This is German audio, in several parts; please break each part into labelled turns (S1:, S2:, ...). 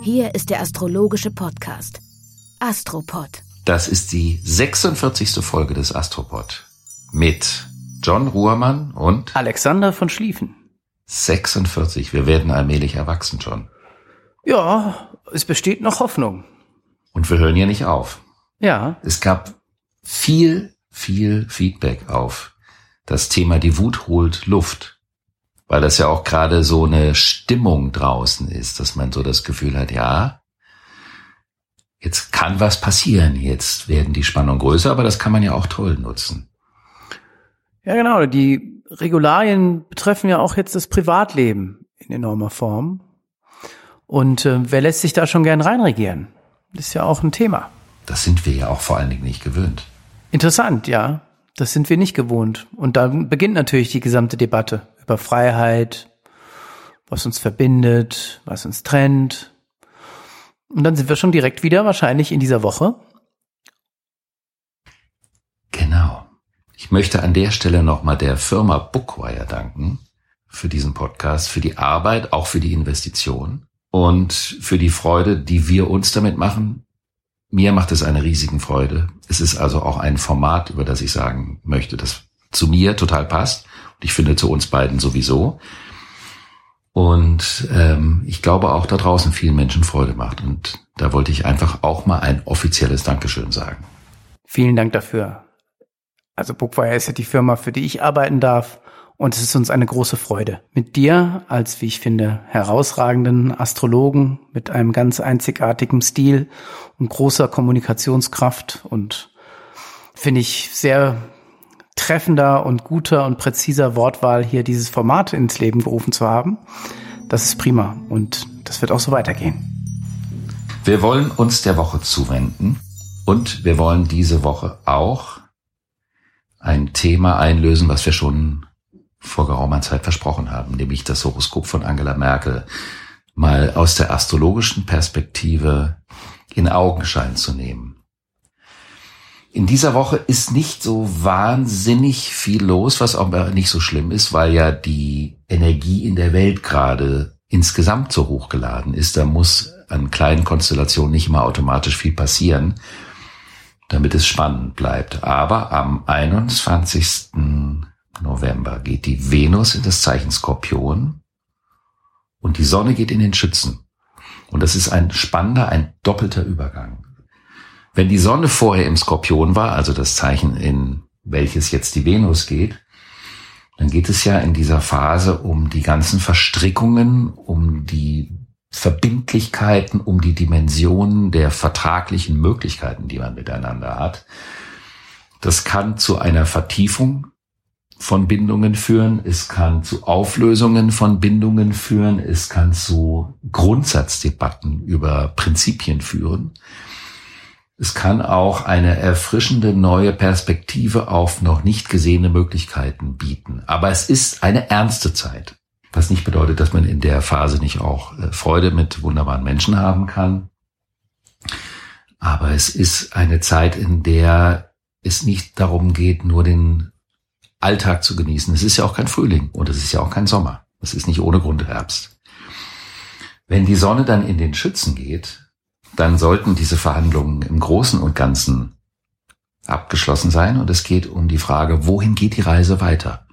S1: Hier ist der astrologische Podcast Astropod.
S2: Das ist die 46. Folge des Astropod mit John Ruhrmann und
S3: Alexander von Schlieffen.
S2: 46. Wir werden allmählich erwachsen, John.
S3: Ja, es besteht noch Hoffnung.
S2: Und wir hören hier nicht auf.
S3: Ja.
S2: Es gab viel, viel Feedback auf das Thema Die Wut holt Luft. Weil das ja auch gerade so eine Stimmung draußen ist, dass man so das Gefühl hat, ja, jetzt kann was passieren, jetzt werden die Spannungen größer, aber das kann man ja auch toll nutzen.
S3: Ja, genau. Die Regularien betreffen ja auch jetzt das Privatleben in enormer Form. Und äh, wer lässt sich da schon gern reinregieren? Das ist ja auch ein Thema.
S2: Das sind wir ja auch vor allen Dingen nicht gewöhnt.
S3: Interessant, ja. Das sind wir nicht gewohnt. Und da beginnt natürlich die gesamte Debatte über Freiheit, was uns verbindet, was uns trennt. Und dann sind wir schon direkt wieder wahrscheinlich in dieser Woche.
S2: Genau. Ich möchte an der Stelle nochmal der Firma Bookwire danken für diesen Podcast, für die Arbeit, auch für die Investition und für die Freude, die wir uns damit machen. Mir macht es eine riesigen Freude. Es ist also auch ein Format, über das ich sagen möchte, das zu mir total passt. Ich finde zu uns beiden sowieso. Und ähm, ich glaube auch da draußen vielen Menschen Freude macht. Und da wollte ich einfach auch mal ein offizielles Dankeschön sagen.
S3: Vielen Dank dafür. Also Bookwire ist ja die Firma, für die ich arbeiten darf. Und es ist uns eine große Freude, mit dir als, wie ich finde, herausragenden Astrologen mit einem ganz einzigartigen Stil und großer Kommunikationskraft und finde ich sehr treffender und guter und präziser Wortwahl hier dieses Format ins Leben gerufen zu haben. Das ist prima und das wird auch so weitergehen.
S2: Wir wollen uns der Woche zuwenden und wir wollen diese Woche auch ein Thema einlösen, was wir schon vor geraumer Zeit versprochen haben, nämlich das Horoskop von Angela Merkel mal aus der astrologischen Perspektive in Augenschein zu nehmen. In dieser Woche ist nicht so wahnsinnig viel los, was auch nicht so schlimm ist, weil ja die Energie in der Welt gerade insgesamt so hochgeladen ist. Da muss an kleinen Konstellationen nicht immer automatisch viel passieren, damit es spannend bleibt. Aber am 21. November geht die Venus in das Zeichen Skorpion und die Sonne geht in den Schützen. Und das ist ein spannender, ein doppelter Übergang. Wenn die Sonne vorher im Skorpion war, also das Zeichen, in welches jetzt die Venus geht, dann geht es ja in dieser Phase um die ganzen Verstrickungen, um die Verbindlichkeiten, um die Dimensionen der vertraglichen Möglichkeiten, die man miteinander hat. Das kann zu einer Vertiefung von Bindungen führen, es kann zu Auflösungen von Bindungen führen, es kann zu Grundsatzdebatten über Prinzipien führen. Es kann auch eine erfrischende neue Perspektive auf noch nicht gesehene Möglichkeiten bieten. Aber es ist eine ernste Zeit. Was nicht bedeutet, dass man in der Phase nicht auch äh, Freude mit wunderbaren Menschen haben kann. Aber es ist eine Zeit, in der es nicht darum geht, nur den Alltag zu genießen. Es ist ja auch kein Frühling und es ist ja auch kein Sommer. Es ist nicht ohne Grund Herbst. Wenn die Sonne dann in den Schützen geht, dann sollten diese Verhandlungen im Großen und Ganzen abgeschlossen sein und es geht um die Frage, wohin geht die Reise weiter?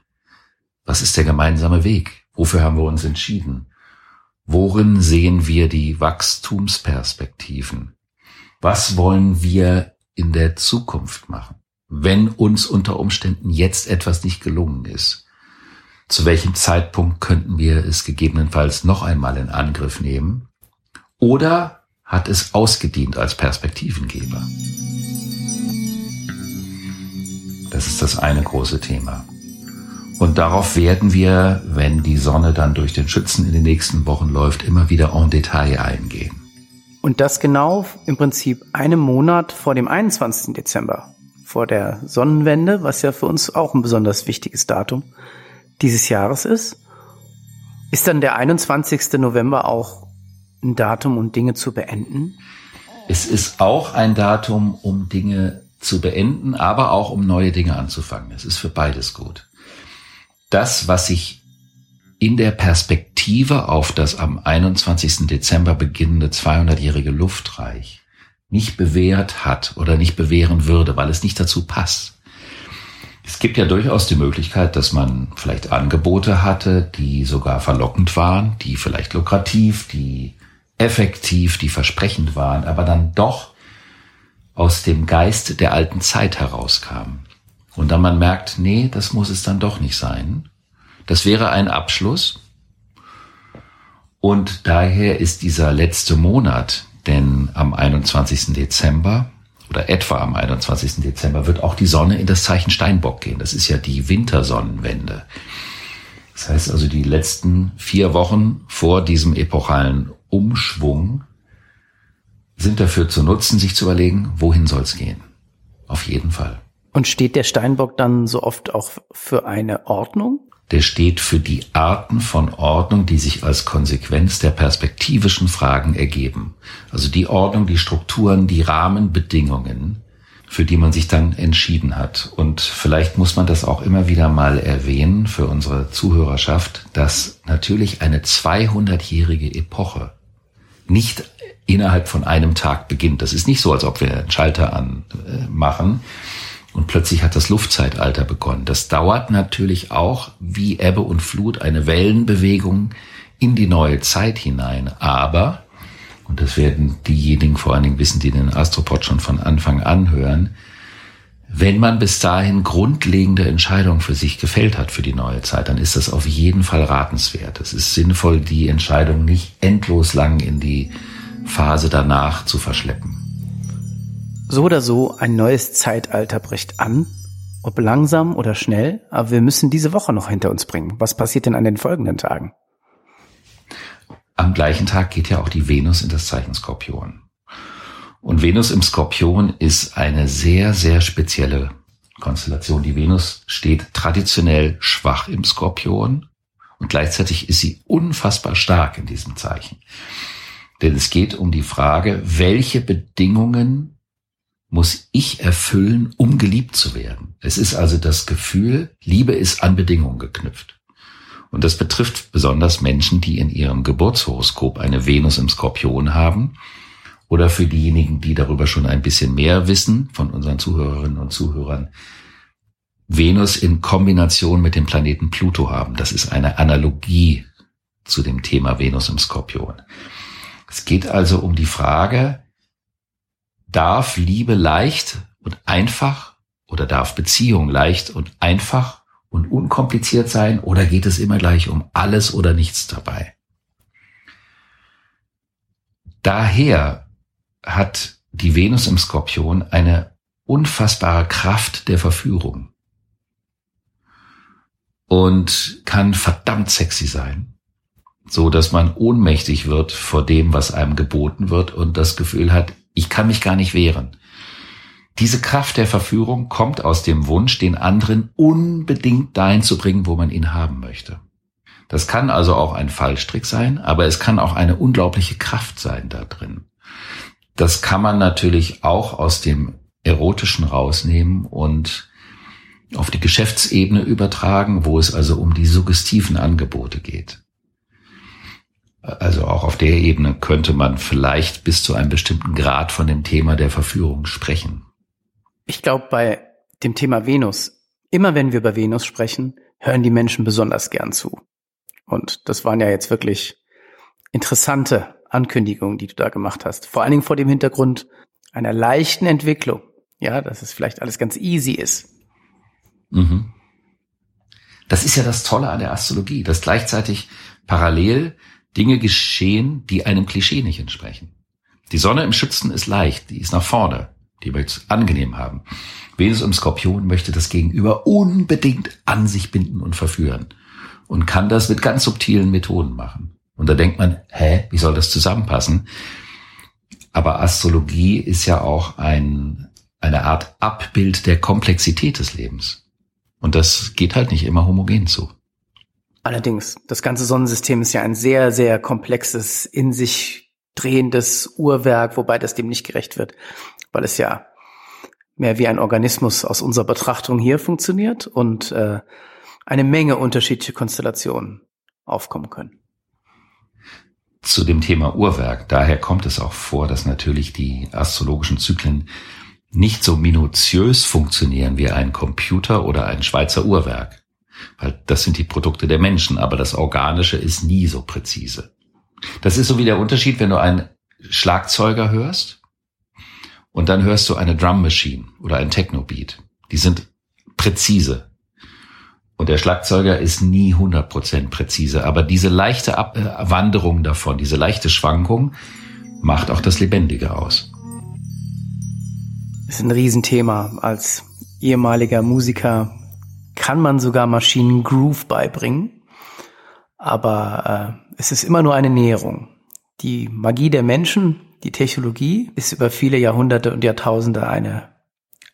S2: Was ist der gemeinsame Weg? Wofür haben wir uns entschieden? Worin sehen wir die Wachstumsperspektiven? Was wollen wir in der Zukunft machen? wenn uns unter Umständen jetzt etwas nicht gelungen ist? Zu welchem Zeitpunkt könnten wir es gegebenenfalls noch einmal in Angriff nehmen? Oder hat es ausgedient als Perspektivengeber? Das ist das eine große Thema. Und darauf werden wir, wenn die Sonne dann durch den Schützen in den nächsten Wochen läuft, immer wieder en Detail eingehen.
S3: Und das genau im Prinzip einem Monat vor dem 21. Dezember, vor der Sonnenwende, was ja für uns auch ein besonders wichtiges Datum dieses Jahres ist. Ist dann der 21. November auch ein Datum, um Dinge zu beenden?
S2: Es ist auch ein Datum, um Dinge zu beenden, aber auch um neue Dinge anzufangen. Es ist für beides gut. Das, was sich in der Perspektive auf das am 21. Dezember beginnende 200-jährige Luftreich nicht bewährt hat oder nicht bewähren würde, weil es nicht dazu passt. Es gibt ja durchaus die Möglichkeit, dass man vielleicht Angebote hatte, die sogar verlockend waren, die vielleicht lukrativ, die effektiv, die versprechend waren, aber dann doch aus dem Geist der alten Zeit herauskamen. Und dann man merkt, nee, das muss es dann doch nicht sein. Das wäre ein Abschluss. Und daher ist dieser letzte Monat, denn am 21. Dezember oder etwa am 21. Dezember wird auch die Sonne in das Zeichen Steinbock gehen. Das ist ja die Wintersonnenwende. Das heißt also, die letzten vier Wochen vor diesem epochalen Umschwung sind dafür zu nutzen, sich zu überlegen, wohin soll es gehen. Auf jeden Fall.
S3: Und steht der Steinbock dann so oft auch für eine Ordnung?
S2: Der steht für die Arten von Ordnung, die sich als Konsequenz der perspektivischen Fragen ergeben. Also die Ordnung, die Strukturen, die Rahmenbedingungen, für die man sich dann entschieden hat. Und vielleicht muss man das auch immer wieder mal erwähnen für unsere Zuhörerschaft, dass natürlich eine 200-jährige Epoche nicht innerhalb von einem Tag beginnt. Das ist nicht so, als ob wir einen Schalter anmachen und plötzlich hat das Luftzeitalter begonnen. Das dauert natürlich auch wie Ebbe und Flut eine Wellenbewegung in die neue Zeit hinein. Aber, und das werden diejenigen vor allen Dingen wissen, die den Astropod schon von Anfang an hören, wenn man bis dahin grundlegende Entscheidungen für sich gefällt hat für die neue Zeit, dann ist das auf jeden Fall ratenswert. Es ist sinnvoll, die Entscheidung nicht endlos lang in die Phase danach zu verschleppen.
S3: So oder so, ein neues Zeitalter bricht an, ob langsam oder schnell, aber wir müssen diese Woche noch hinter uns bringen. Was passiert denn an den folgenden Tagen?
S2: Am gleichen Tag geht ja auch die Venus in das Zeichen Skorpion. Und Venus im Skorpion ist eine sehr, sehr spezielle Konstellation. Die Venus steht traditionell schwach im Skorpion und gleichzeitig ist sie unfassbar stark in diesem Zeichen. Denn es geht um die Frage, welche Bedingungen muss ich erfüllen, um geliebt zu werden. Es ist also das Gefühl, Liebe ist an Bedingungen geknüpft. Und das betrifft besonders Menschen, die in ihrem Geburtshoroskop eine Venus im Skorpion haben. Oder für diejenigen, die darüber schon ein bisschen mehr wissen, von unseren Zuhörerinnen und Zuhörern, Venus in Kombination mit dem Planeten Pluto haben. Das ist eine Analogie zu dem Thema Venus im Skorpion. Es geht also um die Frage, darf Liebe leicht und einfach oder darf Beziehung leicht und einfach und unkompliziert sein oder geht es immer gleich um alles oder nichts dabei? Daher hat die Venus im Skorpion eine unfassbare Kraft der Verführung und kann verdammt sexy sein so dass man ohnmächtig wird vor dem, was einem geboten wird und das Gefühl hat, ich kann mich gar nicht wehren. Diese Kraft der Verführung kommt aus dem Wunsch, den anderen unbedingt dahin zu bringen, wo man ihn haben möchte. Das kann also auch ein Fallstrick sein, aber es kann auch eine unglaubliche Kraft sein da drin. Das kann man natürlich auch aus dem Erotischen rausnehmen und auf die Geschäftsebene übertragen, wo es also um die suggestiven Angebote geht. Also auch auf der Ebene könnte man vielleicht bis zu einem bestimmten Grad von dem Thema der Verführung sprechen.
S3: Ich glaube, bei dem Thema Venus, immer wenn wir über Venus sprechen, hören die Menschen besonders gern zu. Und das waren ja jetzt wirklich interessante Ankündigungen, die du da gemacht hast. Vor allen Dingen vor dem Hintergrund einer leichten Entwicklung. Ja, dass es vielleicht alles ganz easy ist.
S2: Mhm. Das ist ja das Tolle an der Astrologie, dass gleichzeitig parallel Dinge geschehen, die einem Klischee nicht entsprechen. Die Sonne im Schützen ist leicht, die ist nach vorne. Die möchte es angenehm haben. Venus im Skorpion möchte das Gegenüber unbedingt an sich binden und verführen und kann das mit ganz subtilen Methoden machen. Und da denkt man, hä, wie soll das zusammenpassen? Aber Astrologie ist ja auch ein, eine Art Abbild der Komplexität des Lebens. Und das geht halt nicht immer homogen zu.
S3: Allerdings, das ganze Sonnensystem ist ja ein sehr, sehr komplexes, in sich drehendes Uhrwerk, wobei das dem nicht gerecht wird, weil es ja mehr wie ein Organismus aus unserer Betrachtung hier funktioniert und äh, eine Menge unterschiedliche Konstellationen aufkommen können.
S2: Zu dem Thema Uhrwerk, daher kommt es auch vor, dass natürlich die astrologischen Zyklen nicht so minutiös funktionieren wie ein Computer oder ein Schweizer Uhrwerk. Weil das sind die Produkte der Menschen, aber das Organische ist nie so präzise. Das ist so wie der Unterschied, wenn du einen Schlagzeuger hörst und dann hörst du eine Drum Machine oder ein Techno-Beat. Die sind präzise. Und der Schlagzeuger ist nie 100% präzise. Aber diese leichte Abwanderung davon, diese leichte Schwankung macht auch das Lebendige aus.
S3: Das ist ein Riesenthema. Als ehemaliger Musiker kann man sogar Maschinen Groove beibringen. Aber äh, es ist immer nur eine Näherung. Die Magie der Menschen, die Technologie ist über viele Jahrhunderte und Jahrtausende eine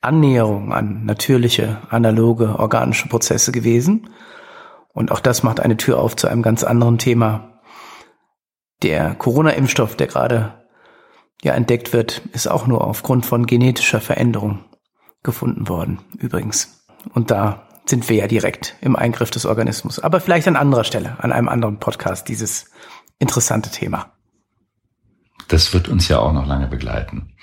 S3: Annäherung an natürliche, analoge, organische Prozesse gewesen. Und auch das macht eine Tür auf zu einem ganz anderen Thema. Der Corona-Impfstoff, der gerade ja entdeckt wird, ist auch nur aufgrund von genetischer Veränderung gefunden worden, übrigens. Und da sind wir ja direkt im Eingriff des Organismus. Aber vielleicht an anderer Stelle, an einem anderen Podcast, dieses interessante Thema.
S2: Das wird uns ja auch noch lange begleiten.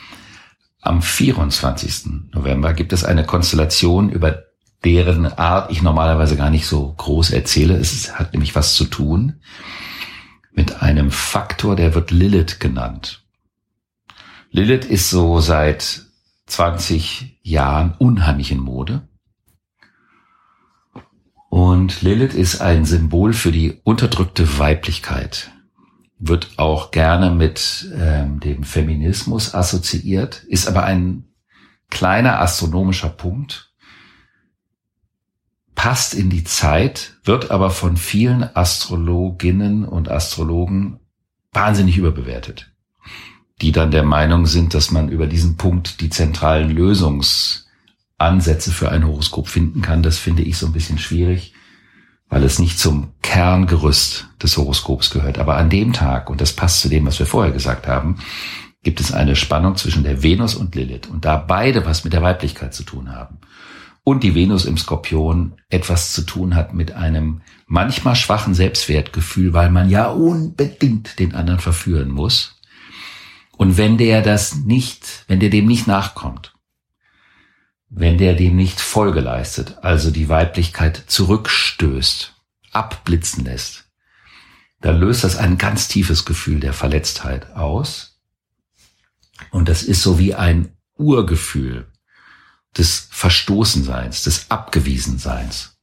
S2: Am 24. November gibt es eine Konstellation, über deren Art ich normalerweise gar nicht so groß erzähle. Es hat nämlich was zu tun mit einem Faktor, der wird Lilith genannt. Lilith ist so seit 20 Jahren unheimlich in Mode. Und Lilith ist ein Symbol für die unterdrückte Weiblichkeit wird auch gerne mit ähm, dem Feminismus assoziiert, ist aber ein kleiner astronomischer Punkt, passt in die Zeit, wird aber von vielen Astrologinnen und Astrologen wahnsinnig überbewertet, die dann der Meinung sind, dass man über diesen Punkt die zentralen Lösungsansätze für ein Horoskop finden kann. Das finde ich so ein bisschen schwierig weil es nicht zum Kerngerüst des Horoskops gehört. Aber an dem Tag, und das passt zu dem, was wir vorher gesagt haben, gibt es eine Spannung zwischen der Venus und Lilith. Und da beide was mit der Weiblichkeit zu tun haben und die Venus im Skorpion etwas zu tun hat mit einem manchmal schwachen Selbstwertgefühl, weil man ja unbedingt den anderen verführen muss. Und wenn der das nicht, wenn der dem nicht nachkommt, wenn der dem nicht Folge leistet, also die Weiblichkeit zurückstößt, abblitzen lässt, dann löst das ein ganz tiefes Gefühl der Verletztheit aus. Und das ist so wie ein Urgefühl des Verstoßenseins, des Abgewiesenseins.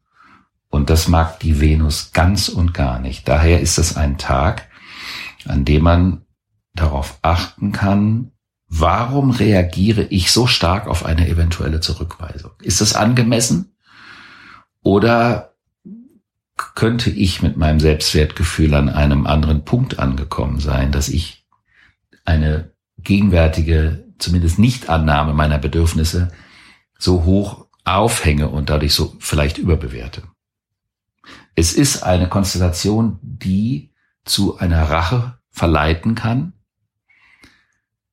S2: Und das mag die Venus ganz und gar nicht. Daher ist es ein Tag, an dem man darauf achten kann, warum reagiere ich so stark auf eine eventuelle Zurückweisung? Ist das angemessen? Oder könnte ich mit meinem Selbstwertgefühl an einem anderen Punkt angekommen sein, dass ich eine gegenwärtige, zumindest Nichtannahme meiner Bedürfnisse so hoch aufhänge und dadurch so vielleicht überbewerte. Es ist eine Konstellation, die zu einer Rache verleiten kann,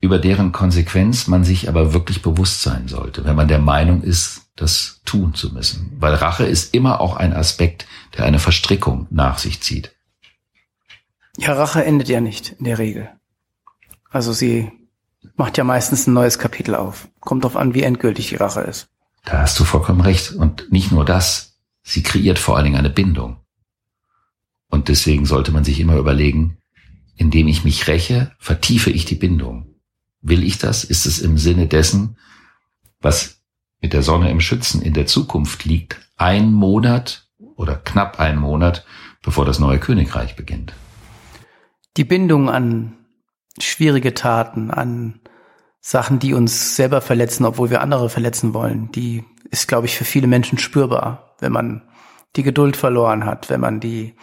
S2: über deren Konsequenz man sich aber wirklich bewusst sein sollte, wenn man der Meinung ist, das tun zu müssen. Weil Rache ist immer auch ein Aspekt, der eine Verstrickung nach sich zieht.
S3: Ja, Rache endet ja nicht in der Regel. Also sie macht ja meistens ein neues Kapitel auf. Kommt drauf an, wie endgültig die Rache ist.
S2: Da hast du vollkommen recht. Und nicht nur das, sie kreiert vor allen Dingen eine Bindung. Und deswegen sollte man sich immer überlegen, indem ich mich räche, vertiefe ich die Bindung. Will ich das? Ist es im Sinne dessen, was mit der Sonne im Schützen in der Zukunft liegt, ein Monat oder knapp ein Monat, bevor das neue Königreich beginnt?
S3: Die Bindung an schwierige Taten, an Sachen, die uns selber verletzen, obwohl wir andere verletzen wollen, die ist, glaube ich, für viele Menschen spürbar, wenn man die Geduld verloren hat, wenn man die,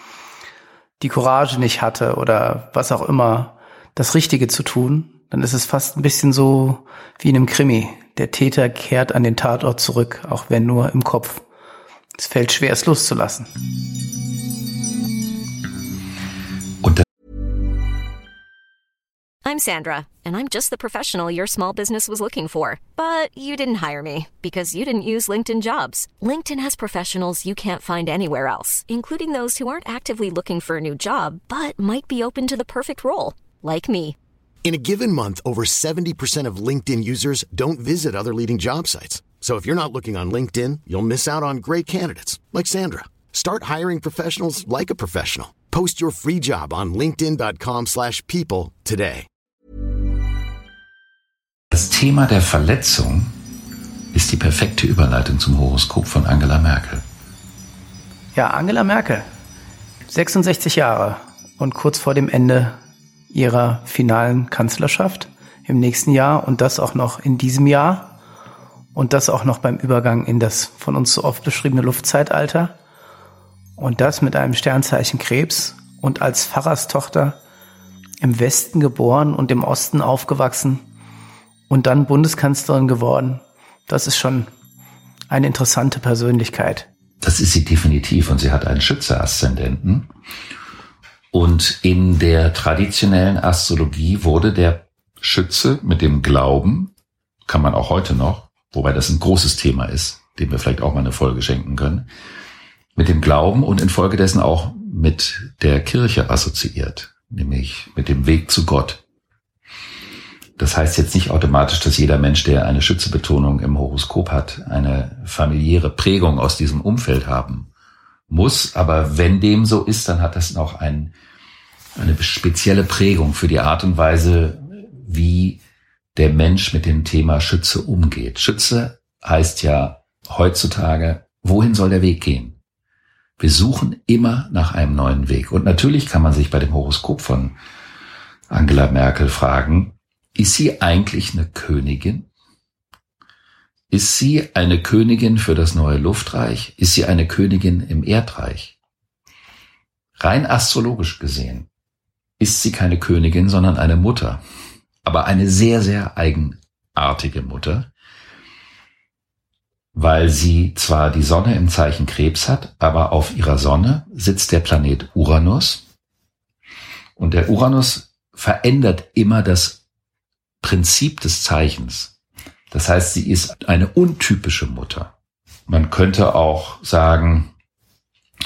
S3: die Courage nicht hatte oder was auch immer, das Richtige zu tun, dann ist es fast ein bisschen so wie in einem Krimi. Der Täter kehrt an den Tatort zurück, auch wenn nur im Kopf. Es fällt schwer, es loszulassen.
S4: I'm Sandra, and I'm just the professional your small business was looking for. But you didn't hire me because you didn't use LinkedIn jobs. LinkedIn has professionals you can't find anywhere else, including those who aren't actively looking for a new job but might be open to the perfect role, like me.
S5: In a given month, over 70% of LinkedIn users don't visit other leading job sites. So if you're not looking on LinkedIn, you'll miss out on great candidates like Sandra. Start hiring professionals like a professional. Post your free job on linkedin.com/people slash people today.
S2: das Thema der Verletzung ist die perfekte Überleitung zum Horoskop von Angela Merkel.
S3: Ja, Angela Merkel, 66 Jahre und kurz vor dem Ende ihrer finalen Kanzlerschaft im nächsten Jahr und das auch noch in diesem Jahr und das auch noch beim Übergang in das von uns so oft beschriebene Luftzeitalter und das mit einem Sternzeichen Krebs und als Pfarrerstochter im Westen geboren und im Osten aufgewachsen und dann Bundeskanzlerin geworden. Das ist schon eine interessante Persönlichkeit.
S2: Das ist sie definitiv und sie hat einen Schütze-Aszendenten. Und in der traditionellen Astrologie wurde der Schütze mit dem Glauben, kann man auch heute noch, wobei das ein großes Thema ist, dem wir vielleicht auch mal eine Folge schenken können, mit dem Glauben und infolgedessen auch mit der Kirche assoziiert, nämlich mit dem Weg zu Gott. Das heißt jetzt nicht automatisch, dass jeder Mensch, der eine Schützebetonung im Horoskop hat, eine familiäre Prägung aus diesem Umfeld haben muss. Aber wenn dem so ist, dann hat das noch ein, eine spezielle Prägung für die Art und Weise, wie der Mensch mit dem Thema Schütze umgeht. Schütze heißt ja heutzutage, wohin soll der Weg gehen? Wir suchen immer nach einem neuen Weg. Und natürlich kann man sich bei dem Horoskop von Angela Merkel fragen, ist sie eigentlich eine Königin? Ist sie eine Königin für das neue Luftreich? Ist sie eine Königin im Erdreich? Rein astrologisch gesehen ist sie keine Königin, sondern eine Mutter. Aber eine sehr, sehr eigenartige Mutter, weil sie zwar die Sonne im Zeichen Krebs hat, aber auf ihrer Sonne sitzt der Planet Uranus. Und der Uranus verändert immer das Prinzip des Zeichens. Das heißt, sie ist eine untypische Mutter. Man könnte auch sagen,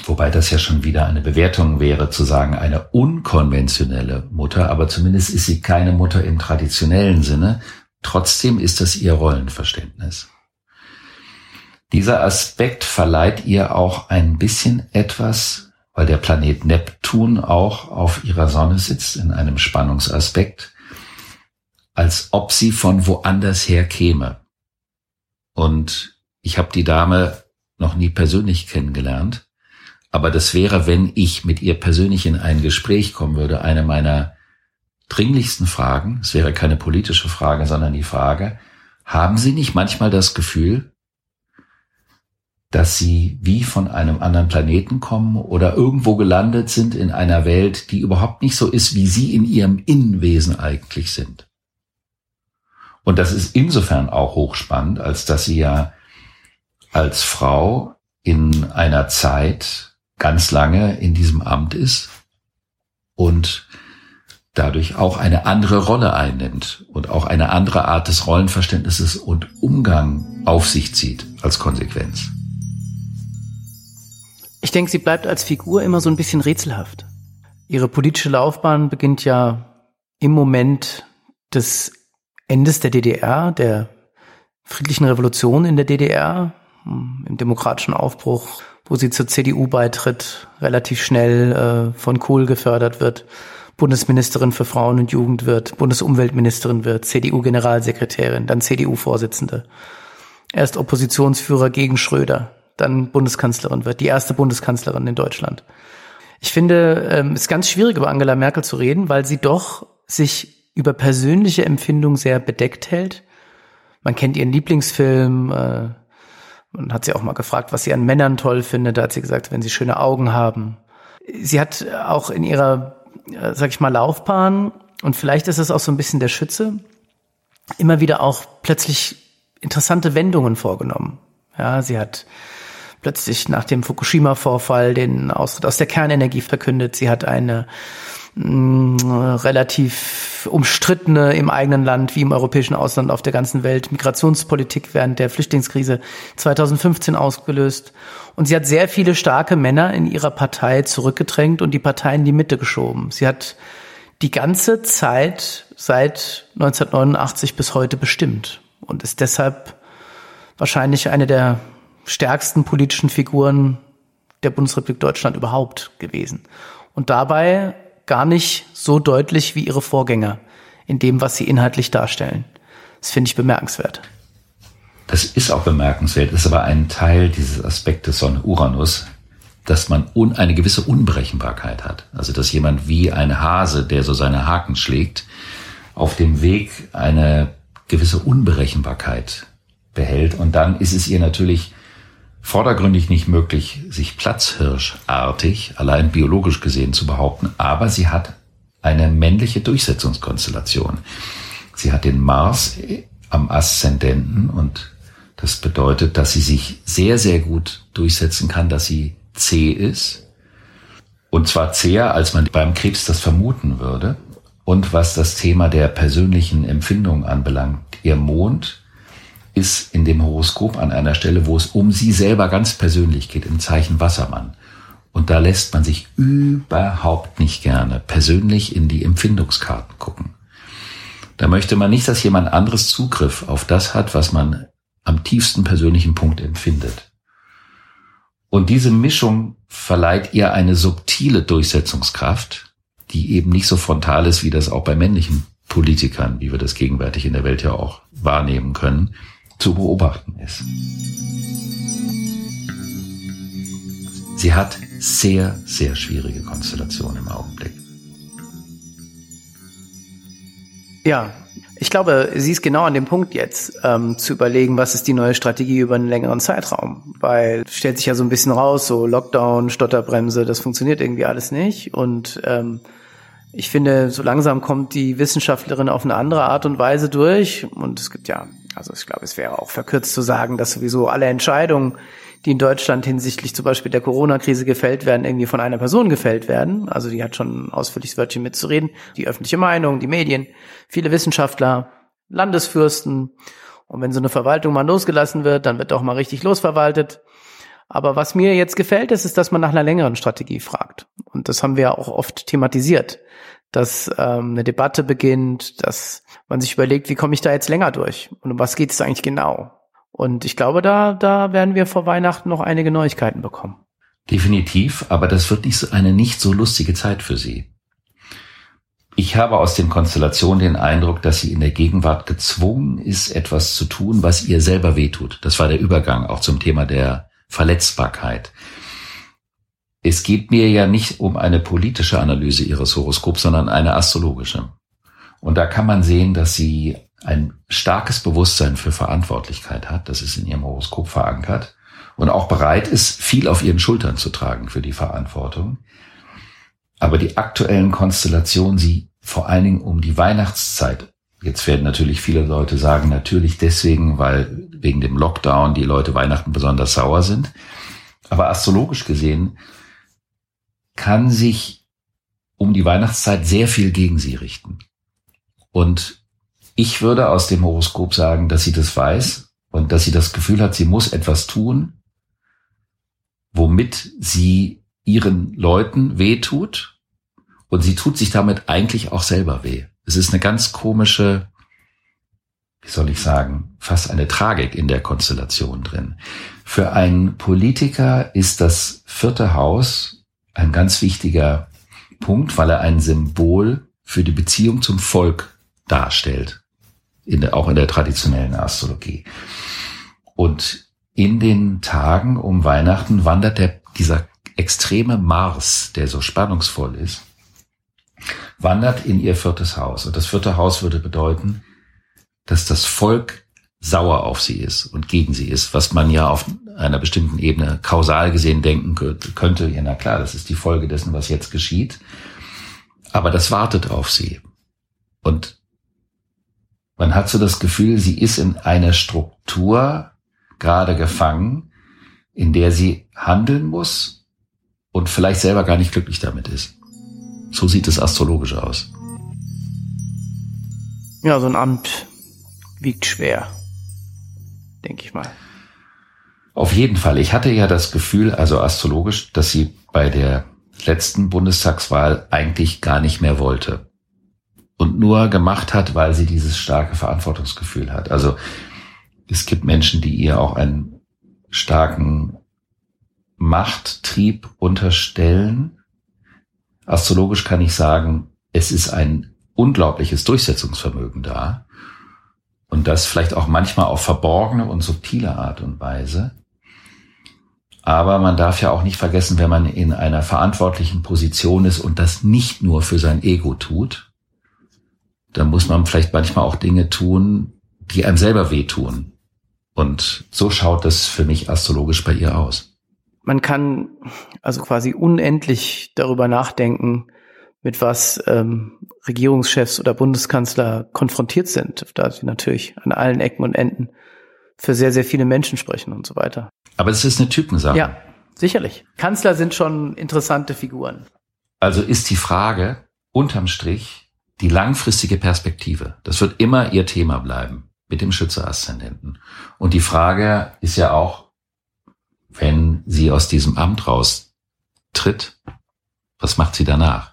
S2: wobei das ja schon wieder eine Bewertung wäre, zu sagen, eine unkonventionelle Mutter, aber zumindest ist sie keine Mutter im traditionellen Sinne. Trotzdem ist das ihr Rollenverständnis. Dieser Aspekt verleiht ihr auch ein bisschen etwas, weil der Planet Neptun auch auf ihrer Sonne sitzt in einem Spannungsaspekt, als ob sie von woanders her käme. Und ich habe die Dame noch nie persönlich kennengelernt, aber das wäre, wenn ich mit ihr persönlich in ein Gespräch kommen würde, eine meiner dringlichsten Fragen, es wäre keine politische Frage, sondern die Frage, haben Sie nicht manchmal das Gefühl, dass sie wie von einem anderen Planeten kommen oder irgendwo gelandet sind in einer Welt, die überhaupt nicht so ist, wie sie in ihrem Innenwesen eigentlich sind. Und das ist insofern auch hochspannend, als dass sie ja als Frau in einer Zeit ganz lange in diesem Amt ist und dadurch auch eine andere Rolle einnimmt und auch eine andere Art des Rollenverständnisses und Umgang auf sich zieht als Konsequenz.
S3: Ich denke, sie bleibt als Figur immer so ein bisschen rätselhaft. Ihre politische Laufbahn beginnt ja im Moment des Endes der DDR, der friedlichen Revolution in der DDR, im demokratischen Aufbruch, wo sie zur CDU beitritt, relativ schnell äh, von Kohl gefördert wird, Bundesministerin für Frauen und Jugend wird, Bundesumweltministerin wird, CDU-Generalsekretärin, dann CDU-Vorsitzende. Erst Oppositionsführer gegen Schröder, dann Bundeskanzlerin wird, die erste Bundeskanzlerin in Deutschland. Ich finde, ähm, es ist ganz schwierig über Angela Merkel zu reden, weil sie doch sich über persönliche Empfindung sehr bedeckt hält. Man kennt ihren Lieblingsfilm, äh, man hat sie auch mal gefragt, was sie an Männern toll findet. Da hat sie gesagt, wenn sie schöne Augen haben. Sie hat auch in ihrer, äh, sag ich mal, Laufbahn, und vielleicht ist es auch so ein bisschen der Schütze, immer wieder auch plötzlich interessante Wendungen vorgenommen. Ja, sie hat plötzlich nach dem Fukushima-Vorfall den Austritt aus der Kernenergie verkündet. Sie hat eine mh, relativ umstrittene im eigenen Land wie im europäischen Ausland auf der ganzen Welt Migrationspolitik während der Flüchtlingskrise 2015 ausgelöst. Und sie hat sehr viele starke Männer in ihrer Partei zurückgedrängt und die Partei in die Mitte geschoben. Sie hat die ganze Zeit seit 1989 bis heute bestimmt und ist deshalb wahrscheinlich eine der stärksten politischen Figuren der Bundesrepublik Deutschland überhaupt gewesen. Und dabei gar nicht so deutlich wie ihre Vorgänger in dem, was sie inhaltlich darstellen. Das finde ich bemerkenswert.
S2: Das ist auch bemerkenswert, ist aber ein Teil dieses Aspektes von Uranus, dass man un, eine gewisse Unberechenbarkeit hat. Also dass jemand wie ein Hase, der so seine Haken schlägt, auf dem Weg eine gewisse Unberechenbarkeit behält. Und dann ist es ihr natürlich vordergründig nicht möglich, sich platzhirschartig, allein biologisch gesehen zu behaupten, aber sie hat eine männliche Durchsetzungskonstellation. Sie hat den Mars am Aszendenten und das bedeutet, dass sie sich sehr, sehr gut durchsetzen kann, dass sie zäh ist. Und zwar zäher, als man beim Krebs das vermuten würde. Und was das Thema der persönlichen Empfindung anbelangt, ihr Mond ist in dem Horoskop an einer Stelle, wo es um sie selber ganz persönlich geht, im Zeichen Wassermann. Und da lässt man sich überhaupt nicht gerne persönlich in die Empfindungskarten gucken. Da möchte man nicht, dass jemand anderes Zugriff auf das hat, was man am tiefsten persönlichen Punkt empfindet. Und diese Mischung verleiht ihr eine subtile Durchsetzungskraft, die eben nicht so frontal ist, wie das auch bei männlichen Politikern, wie wir das gegenwärtig in der Welt ja auch wahrnehmen können, zu beobachten ist. Sie hat sehr, sehr schwierige Konstellationen im Augenblick.
S3: Ja, ich glaube, sie ist genau an dem Punkt jetzt, ähm, zu überlegen, was ist die neue Strategie über einen längeren Zeitraum. Weil stellt sich ja so ein bisschen raus, so Lockdown, Stotterbremse, das funktioniert irgendwie alles nicht. Und ähm, ich finde, so langsam kommt die Wissenschaftlerin auf eine andere Art und Weise durch. Und es gibt ja, also ich glaube, es wäre auch verkürzt zu sagen, dass sowieso alle Entscheidungen, die in Deutschland hinsichtlich zum Beispiel der Corona-Krise gefällt werden, irgendwie von einer Person gefällt werden. Also die hat schon ein ausführliches Wörtchen mitzureden. Die öffentliche Meinung, die Medien, viele Wissenschaftler, Landesfürsten. Und wenn so eine Verwaltung mal losgelassen wird, dann wird auch mal richtig losverwaltet. Aber was mir jetzt gefällt, ist, ist, dass man nach einer längeren Strategie fragt. Und das haben wir auch oft thematisiert, dass ähm, eine Debatte beginnt, dass man sich überlegt, wie komme ich da jetzt länger durch und um was geht es eigentlich genau? Und ich glaube, da, da werden wir vor Weihnachten noch einige Neuigkeiten bekommen.
S2: Definitiv, aber das wird nicht so eine nicht so lustige Zeit für Sie. Ich habe aus den Konstellationen den Eindruck, dass sie in der Gegenwart gezwungen ist, etwas zu tun, was ihr selber wehtut. Das war der Übergang auch zum Thema der Verletzbarkeit. Es geht mir ja nicht um eine politische Analyse ihres Horoskops, sondern eine astrologische. Und da kann man sehen, dass sie ein starkes Bewusstsein für Verantwortlichkeit hat, das ist in ihrem Horoskop verankert, und auch bereit ist, viel auf ihren Schultern zu tragen für die Verantwortung. Aber die aktuellen Konstellationen, sie vor allen Dingen um die Weihnachtszeit, jetzt werden natürlich viele Leute sagen, natürlich deswegen, weil wegen dem Lockdown die Leute Weihnachten besonders sauer sind. Aber astrologisch gesehen kann sich um die Weihnachtszeit sehr viel gegen sie richten. Und ich würde aus dem Horoskop sagen, dass sie das weiß und dass sie das Gefühl hat, sie muss etwas tun, womit sie ihren Leuten weh tut. Und sie tut sich damit eigentlich auch selber weh. Es ist eine ganz komische, wie soll ich sagen, fast eine Tragik in der Konstellation drin. Für einen Politiker ist das vierte Haus ein ganz wichtiger Punkt, weil er ein Symbol für die Beziehung zum Volk darstellt in der, auch in der traditionellen Astrologie. Und in den Tagen um Weihnachten wandert der, dieser extreme Mars, der so spannungsvoll ist, wandert in ihr viertes Haus. Und das vierte Haus würde bedeuten, dass das Volk sauer auf sie ist und gegen sie ist, was man ja auf einer bestimmten Ebene kausal gesehen denken könnte. Ja, na klar, das ist die Folge dessen, was jetzt geschieht. Aber das wartet auf sie. Und man hat so das Gefühl, sie ist in einer Struktur gerade gefangen, in der sie handeln muss und vielleicht selber gar nicht glücklich damit ist. So sieht es astrologisch aus.
S3: Ja, so ein Amt wiegt schwer, denke ich mal.
S2: Auf jeden Fall. Ich hatte ja das Gefühl, also astrologisch, dass sie bei der letzten Bundestagswahl eigentlich gar nicht mehr wollte. Und nur gemacht hat, weil sie dieses starke Verantwortungsgefühl hat. Also es gibt Menschen, die ihr auch einen starken Machttrieb unterstellen. Astrologisch kann ich sagen, es ist ein unglaubliches Durchsetzungsvermögen da. Und das vielleicht auch manchmal auf verborgene und subtile Art und Weise. Aber man darf ja auch nicht vergessen, wenn man in einer verantwortlichen Position ist und das nicht nur für sein Ego tut, dann muss man vielleicht manchmal auch Dinge tun, die einem selber wehtun. Und so schaut das für mich astrologisch bei ihr aus.
S3: Man kann also quasi unendlich darüber nachdenken, mit was ähm, Regierungschefs oder Bundeskanzler konfrontiert sind, da sie natürlich an allen Ecken und Enden für sehr, sehr viele Menschen sprechen und so weiter.
S2: Aber es ist eine Typensache.
S3: Ja, sicherlich. Kanzler sind schon interessante Figuren.
S2: Also ist die Frage unterm Strich die langfristige Perspektive. Das wird immer ihr Thema bleiben mit dem Schütze-Aszendenten. Und die Frage ist ja auch, wenn sie aus diesem Amt raustritt, was macht sie danach?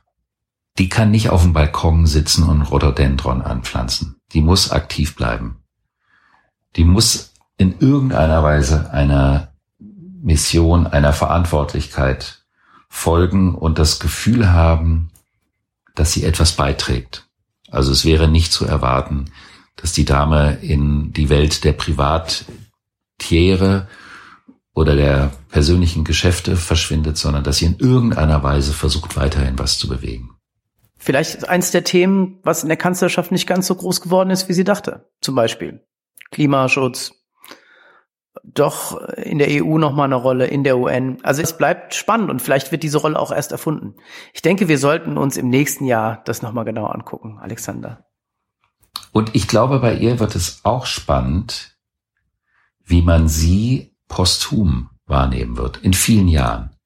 S2: Die kann nicht auf dem Balkon sitzen und Rhododendron anpflanzen. Die muss aktiv bleiben. Die muss in irgendeiner Weise einer Mission, einer Verantwortlichkeit folgen und das Gefühl haben, dass sie etwas beiträgt. Also es wäre nicht zu erwarten, dass die Dame in die Welt der Privattiere oder der persönlichen Geschäfte verschwindet, sondern dass sie in irgendeiner Weise versucht, weiterhin was zu bewegen.
S3: Vielleicht eins der Themen, was in der Kanzlerschaft nicht ganz so groß geworden ist, wie sie dachte. Zum Beispiel Klimaschutz, doch in der EU nochmal eine Rolle, in der UN. Also es bleibt spannend und vielleicht wird diese Rolle auch erst erfunden. Ich denke, wir sollten uns im nächsten Jahr das nochmal genau angucken, Alexander.
S2: Und ich glaube, bei ihr wird es auch spannend, wie man sie posthum wahrnehmen wird, in vielen Jahren.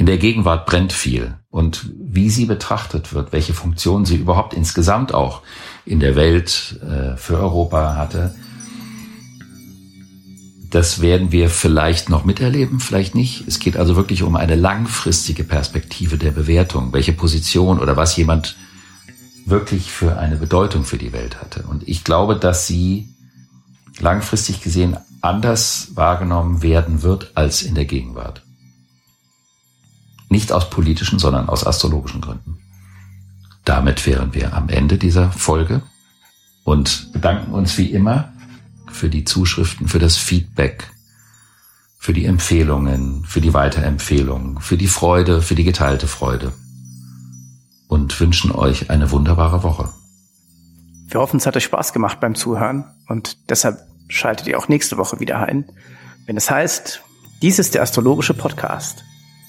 S2: In der Gegenwart brennt viel und wie sie betrachtet wird, welche Funktion sie überhaupt insgesamt auch in der Welt äh, für Europa hatte, das werden wir vielleicht noch miterleben, vielleicht nicht. Es geht also wirklich um eine langfristige Perspektive der Bewertung, welche Position oder was jemand wirklich für eine Bedeutung für die Welt hatte. Und ich glaube, dass sie langfristig gesehen anders wahrgenommen werden wird als in der Gegenwart. Nicht aus politischen, sondern aus astrologischen Gründen. Damit wären wir am Ende dieser Folge und bedanken uns wie immer für die Zuschriften, für das Feedback, für die Empfehlungen, für die Weiterempfehlungen, für die Freude, für die geteilte Freude und wünschen euch eine wunderbare Woche.
S3: Wir hoffen, es hat euch Spaß gemacht beim Zuhören und deshalb schaltet ihr auch nächste Woche wieder ein, wenn es heißt, dies ist der astrologische Podcast